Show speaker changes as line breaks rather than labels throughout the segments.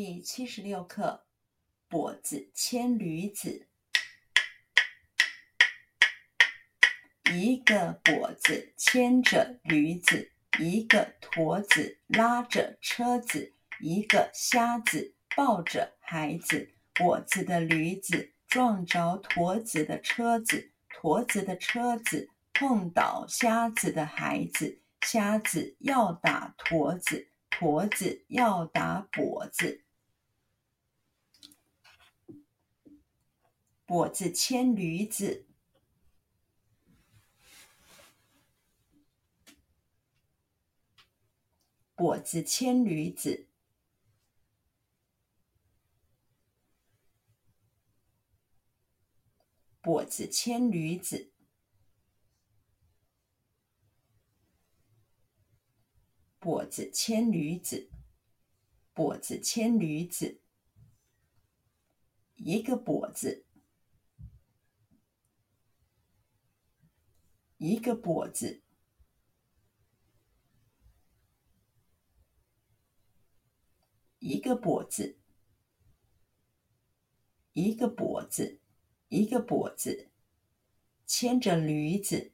第七十六课：跛子牵驴子。一个跛子牵着驴子，一个驼子拉着车子，一个瞎子抱着孩子。跛子的驴子撞着驼子的车子，驼子的车子碰倒瞎子的孩子，瞎子要打驼子，驼子要打跛子。跛子牵驴子，跛子牵驴子，跛子牵驴子，跛子牵驴子，跛子牵驴子，一个跛子。一个跛子，一个跛子，一个跛子，一个跛子，牵着驴子，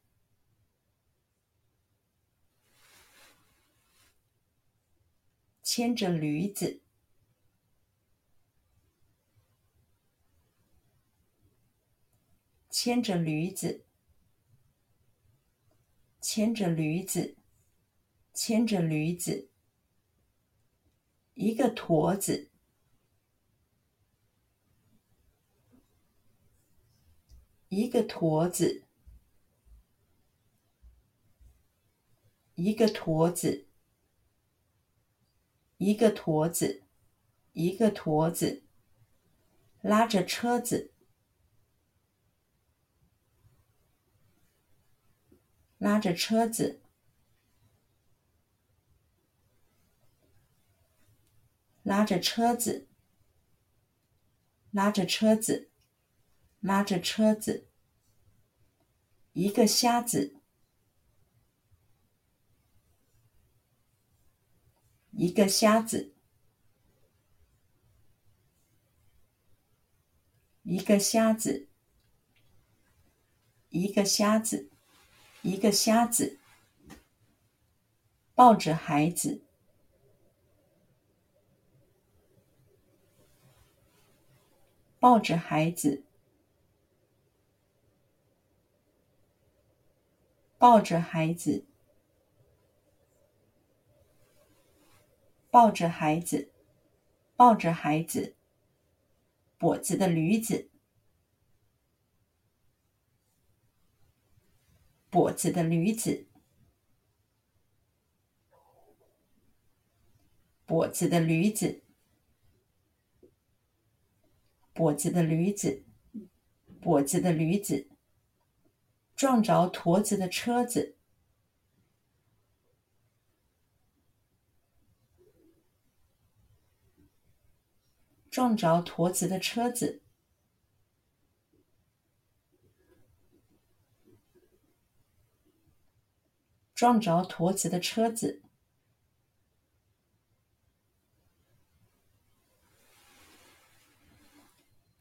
牵着驴子，牵着驴子。牵着驴子，牵着驴子，一个驼子，一个驼子，一个驼子，一个驼子，一个驼子，拉着车子。拉着车子，拉着车子，拉着车子，拉着车子。一个瞎子，一个瞎子，一个瞎子，一个瞎子。一个瞎子抱着孩子，抱着孩子，抱着孩子，抱着孩子，抱着孩子，跛子的驴子。跛子的驴子，跛子的驴子，跛子的驴子，跛子的驴子，撞着驼子的车子，撞着驼子的车子。撞着驼子的车子，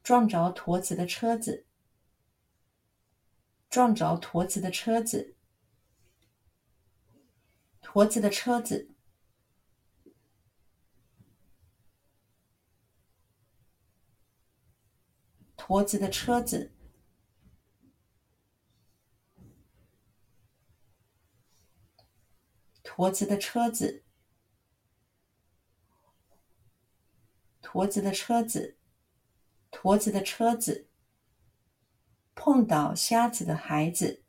撞着驼子的车子，撞着驼子的车子，驼子的车子，驼子的车子。驼子的车子，驼子的车子，驼子的车子，碰倒瞎子的孩子，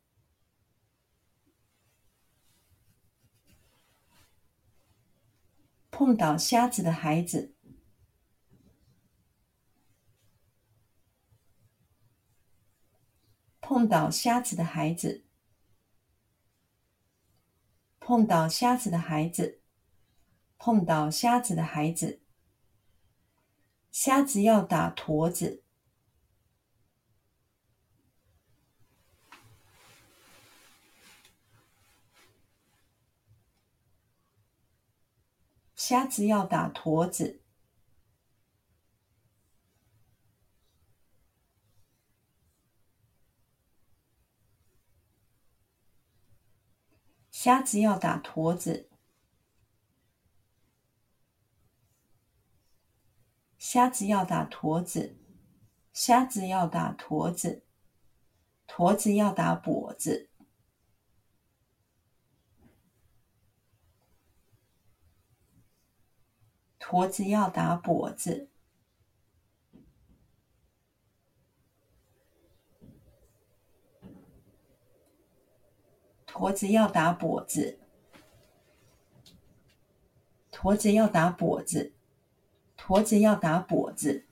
碰倒瞎子的孩子，碰倒瞎子的孩子。碰到瞎子的孩子，碰到瞎子的孩子。瞎子要打驼子，瞎子要打驼子，瞎子要打驼子，瞎子要打驼子，瞎子要打驼子，驼子要打跛子，驼子要打跛子。驼子要打跛子，驼子要打跛子，驼子要打跛子。